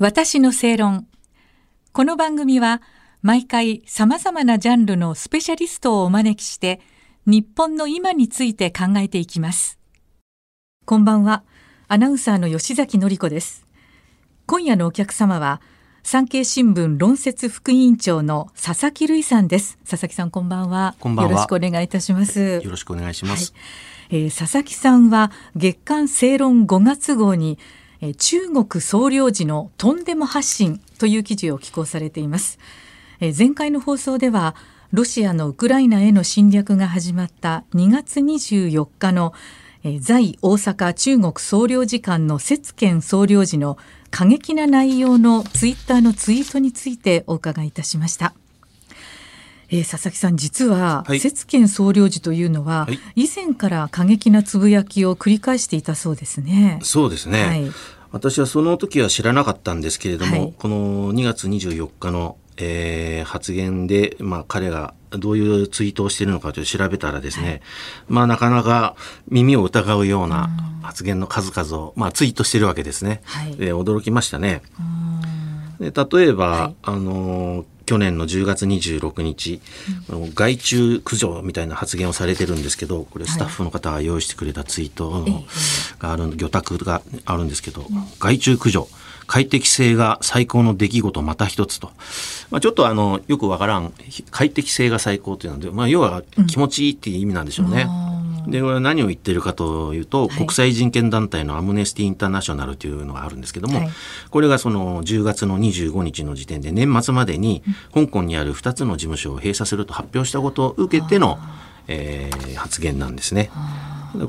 私の正論。この番組は毎回様々なジャンルのスペシャリストをお招きして日本の今について考えていきます。こんばんは。アナウンサーの吉崎紀子です。今夜のお客様は産経新聞論説副委員長の佐々木瑠衣さんです。佐々木さんこんばんは。こんばんは。よろしくお願いいたします。よろしくお願いします、はい、えー、佐々木さんは月刊正論5月号にえ、中国総領事のとんでも発信という記事を寄稿されています、え、前回の放送ではロシアのウクライナへの侵略が始まった2月24日の、在大阪中国総領事館の節賢総領事の過激な内容のツイッターのツイートについてお伺いいたしました。えー、佐々木さん実は、はい、節賢総領事というのは、はい、以前から過激なつぶやきを繰り返していたそうですね。そうですね、はい、私はその時は知らなかったんですけれども、この2月24日の、えー、発言で、まあ、彼がどういうツイートをしているのかという調べたらですね、まあなかなか耳を疑うような発言の数々を、まあ、ツイートしているわけですね。えー、驚きましたね。で例えば、あのー去年の10月26日、うん、害虫駆除みたいな発言をされてるんですけどこれスタッフの方が用意してくれたツイートがある、魚拓があるんですけど、害虫駆除快適性が最高の出来事また一つと。まあ、ちょっとあの、よくわからん、快適性が最高というので、まあ、要は気持ちいいっていう意味なんでしょうね。うん、で、これ何を言ってるかというと、はい、国際人権団体のアムネスティ・インターナショナルというのがあるんですけども、はい、これがその10月の25日の時点で年末までに、香港にある2つの事務所を閉鎖すると発表したことを受けての、えー、発言なんですね。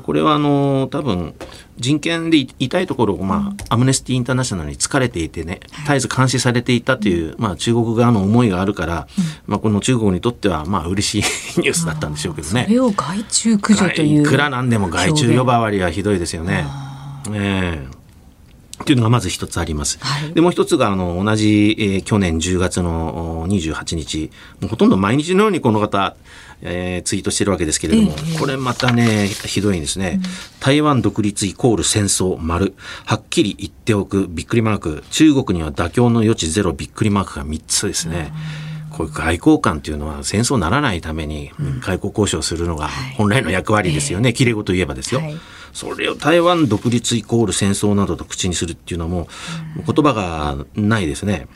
これはあの多分人権で痛いところを、まあ、アムネスティ・インターナショナルに疲れていてね絶えず監視されていたという、まあ、中国側の思いがあるから、まあ、この中国にとってはまあ嬉しいニュースだったんでしょうけどね。それを害虫駆除といういくらなんでも害虫呼ばわりはひどいですよね。ええっていうのがまず一つあります。はい、で、もう一つが、あの、同じ、えー、去年10月の28日、もうほとんど毎日のようにこの方、えー、ツイートしてるわけですけれども、えー、これまたね、ひどいんですね。うん、台湾独立イコール戦争丸。はっきり言っておく、びっくりマーク。中国には妥協の余地ゼロ、びっくりマークが3つですね。こういう外交官というのは戦争にならないために外交交渉するのが本来の役割ですよね。きれい事言えばですよ。はいそれを台湾独立イコール戦争などと口にするっていうのはもう言葉がないですね。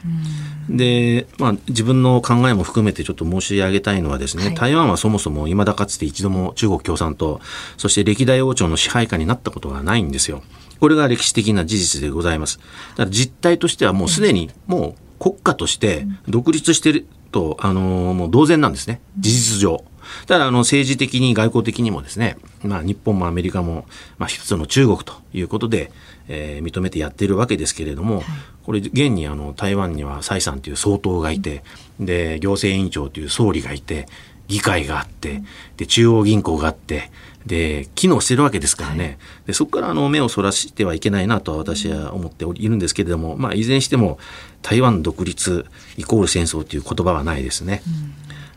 で、まあ、自分の考えも含めてちょっと申し上げたいのはですね、はい、台湾はそもそも未だかつて一度も中国共産党、そして歴代王朝の支配下になったことがないんですよ。これが歴史的な事実でございます。だから実態としてはもうすでにもう国家として独立してると、あのもう同然なんですね。事実上。ただ、あの、政治的に外交的にもですね、まあ、日本もアメリカも、まあ、一つの中国ということで、えー、認めてやっているわけですけれども、はい、これ、現にあの、台湾には蔡さんという総統がいて、で、行政委員長という総理がいて、議会があって、で、中央銀行があって、で、機能してるわけですからね。はい、でそこからあの目をそらしてはいけないなと私は思っているんですけれども、まあ、いずれにしても台湾独立イコール戦争という言葉はないですね。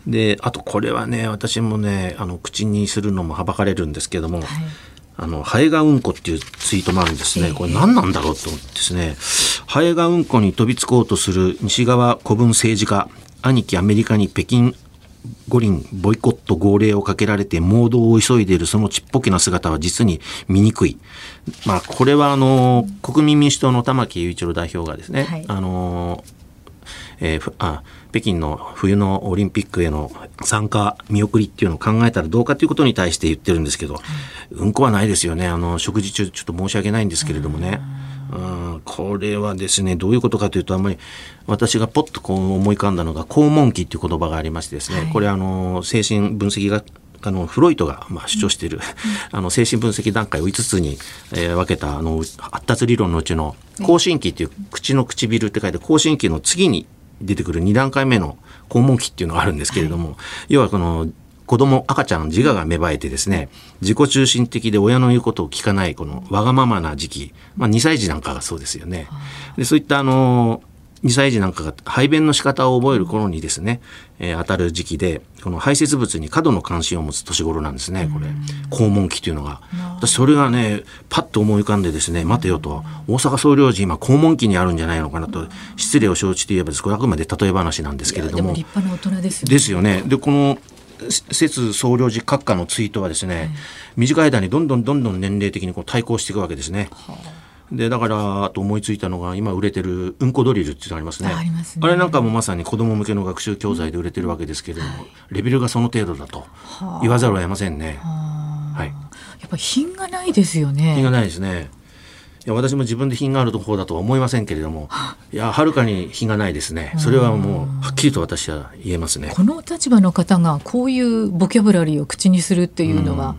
うん。であとこれはね私もねあの口にするのもはばかれるんですけども、はい、あのハエがうんこっていうツイートもあるんですね、これ何なんだろうと思ってですね。ハエがうんこに飛びつこうとする西側古文政治家兄貴アメリカに北京五輪ボイコット号令をかけられて盲導を急いでいるそのちっぽけな姿は実に醜い。まあ、これはあの、国民民主党の玉木雄一郎代表がですね、はい、あの、えー、あ北京の冬のオリンピックへの参加見送りっていうのを考えたらどうかということに対して言ってるんですけど、うん、こはないですよねあの食事中ちょっと申し訳ないんですけれどもね。うん、これはですねどういうことかというとあんまり私がポッとこう思い浮かんだのが肛門期っていう言葉がありましてですね、はい、これあの精神分析学あのフロイトがまあ主張している、うん、あの精神分析段階を5つに、えー、分けたあの発達理論のうちの更新期っていう口の唇って書いて更新期の次に出てくる2段階目の肛門期っていうのがあるんですけれども、はい、要はこの子供、赤ちゃん自我が芽生えてですね、自己中心的で親の言うことを聞かない、このわがままな時期、まあ2歳児なんかがそうですよね。でそういったあの、2歳児なんかが排便の仕方を覚える頃にですね、えー、当たる時期でこの排泄物に過度の関心を持つ年頃なんですねこれ。肛門期というのが。私それがねパッと思い浮かんでですね待てよと大阪総領事今肛門期にあるんじゃないのかなと失礼を承知といえばこれあくまで例え話なんですけれども立派な大人ですよね。ですよね。でこの節総領事閣下のツイートはですね、はい、短い間にどんどんどんどん年齢的にこう対抗していくわけですね。はあでだからあと思いついたのが今売れてるうんこドリルっていうのありますねあ、ね、あれなんかもまさに子ども向けの学習教材で売れてるわけですけれども、はい、レベルがその程度だと言わざるを得ませんね。はい、やっぱ品がないですよね。品がないですね。いや私も自分で品がある方だとは思いませんけれどもいやはるかに品がないですね。それはもうはっきりと私は言えますね。この立場の方がこういうボキャブラリーを口にするっていうのは、うん。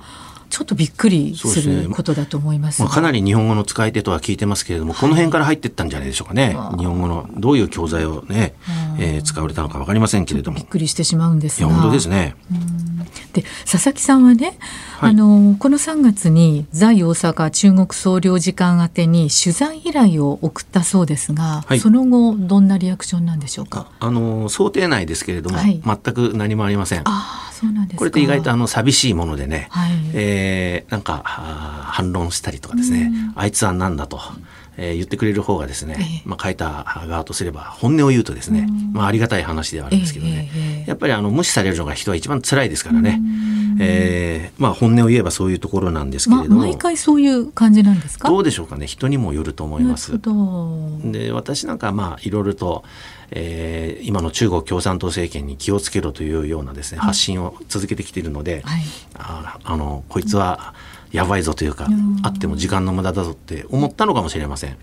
ちょっとびっくりすることだと思います、ね、まあ、かなり日本語の使い手とは聞いてますけれども、この辺から入っていったんじゃないでしょうかね、日本語のどういう教材をね、えー、使われたのか分かりませんけれども。びっくりしてしまうんですが。いや本当ですね。で佐々木さんはね、はい、あのこの3月に在大阪中国総領事館宛てに取材依頼を送ったそうですが、はい、その後どんなリアクションなんでしょうか？あの想定内ですけれども、はい、全く何もありません。あそうなんですこれって意外とあの寂しいものでね、はい、えー、なんか反論したりとかですね、あいつは何だと。えー、言ってくれる方がですね、まあ、書いた側とすれば本音を言うとですね、まあ、ありがたい話ではあるんですけどね、やっぱりあの無視されるのが人は一番辛いですからね、えーまあ、本音を言えばそういうところなんですけれども、ま、毎回そういう感じなんですか？どうでしょうかね。人にもよると思います。で私なんかまあいろいろとえー、今の中国共産党政権に気をつけろというようなですね、発信を続けてきているので、はい、ああのこいつはやばいぞというか、うん、あっても時間の無駄だぞって思ったのかもしれません。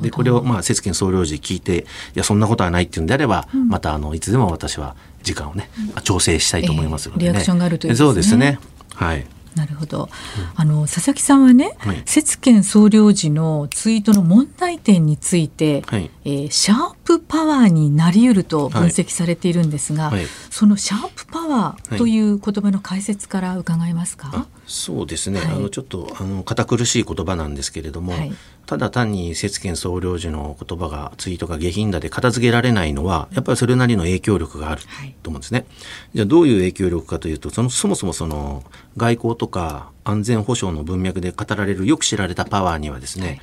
でこれをまあ節権総領事聞いていやそんなことはないっていうんであれば、うん、またあのいつでも私は時間をね、調整したいと思いますので、ね。えー、リアクションがあるという、ね、そうですね。はい。なるほど、あの佐々木さんはね、はい、節権総領事のツイートの問題点について、はい、えー、シャープパワーになりうると分析されているんですが、はい、そのシャープパワーという言葉の解説から伺えますか、そうですね、あのちょっとあの堅苦しい言葉なんですけれども、ただ単に節権総領事の言葉がツイートが下品だで片付けられないのはやっぱりそれなりの影響力があると思うんですね。じゃあどういう影響力かというとそのそもそもその外交とか安全保障の文脈で語られるよく知られたパワーにはですね、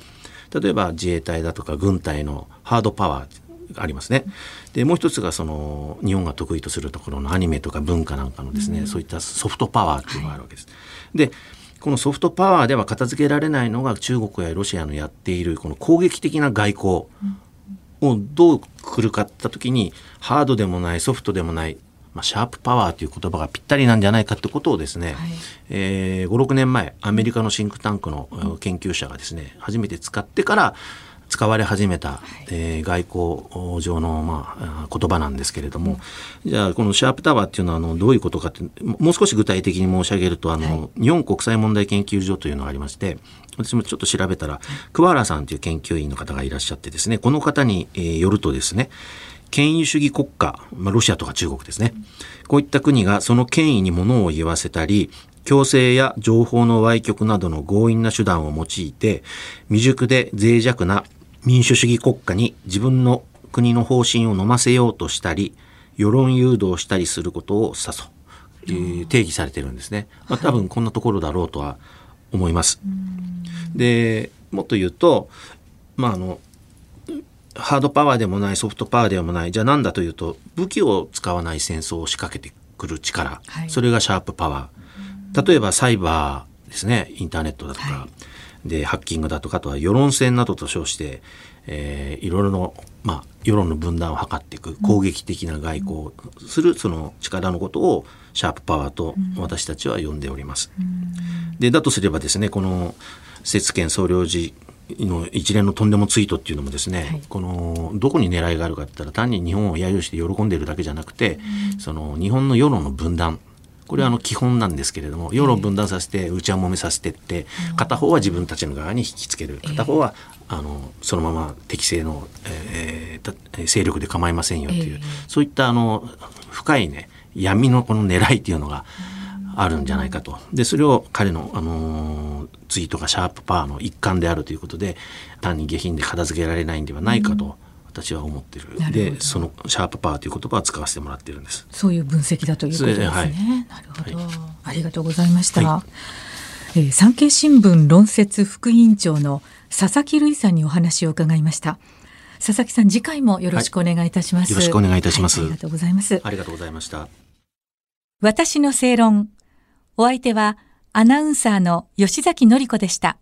例えば自衛隊だとか軍隊のハードパワーがありますね。でもう一つがその日本が得意とするところのアニメとか文化なんかのですね、うん、そういったソフトパワーっていうのがあるわけです。でこのソフトパワーでは片付けられないのが中国やロシアのやっているこの攻撃的な外交をどう来るかった時にハードでもないソフトでもない、まあ、シャープパワーという言葉がぴったりなんじゃないかってことをですね、はい、えー、56年前アメリカのシンクタンクの研究者がですね初めて使ってから使われ始めた、はい、えー、外交上の、まあ、言葉なんですけれども、うん、じゃあこのシャープタワーっていうのはあのどういうことかってもう少し具体的に申し上げるとあの、はい、日本国際問題研究所というのがありまして私もちょっと調べたら、桑原さんという研究員の方がいらっしゃってですねこの方に、えー、よるとですね権威主義国家、まあ、ロシアとか中国ですね、こういった国がその権威にものを言わせたり強制や情報の歪曲などの強引な手段を用いて未熟で脆弱な民主主義国家に自分の国の方針を飲ませようとしたり世論誘導したりすることを指すという定義されてるんですね。まあ、多分こんなところだろうとは思います。でもっと言うと、まあ、あのハードパワーでもないソフトパワーでもないじゃあ何だというと武器を使わない戦争を仕掛けてくる力、はい、それがシャープパワー。例えばサイバーですね。インターネットだとか、はい。でハッキングだとかあとは世論戦などと称して、えー、いろいろの、まあ、世論の分断を図っていく攻撃的な外交をするその力のことをシャープパワーと私たちは呼んでおります。でだとすればですねこの節権総領事の一連のとんでもツイートっていうのもですね、はい、このどこに狙いがあるかって言ったら単に日本を揶揄して喜んでいるだけじゃなくて、その日本の世論の分断これはあの基本なんですけれども世論分断させて内輪もめさせてって片方は自分たちの側に引きつける。片方はあのそのまま適正の、えー、勢力で構いませんよという、そういったあの深いね闇のこの狙いっていうのがあるんじゃないかと。でそれを彼の、あのツイートがシャープパワーの一環であるということで単に下品で片付けられないんではないかと。私は思ってる。でそのシャープパワーという言葉を使わせてもらってるんです。そういう分析だということですね、はい、なるほど、はい、ありがとうございました、はい、えー、産経新聞論説副委員長の佐々木瑠衣さんにお話を伺いました。佐々木さん次回もよろしくお願いいたします、よろしくお願いいたします、ありがとうございます。ありがとうございました。私の正論。お相手はアナウンサーの吉崎紀子でした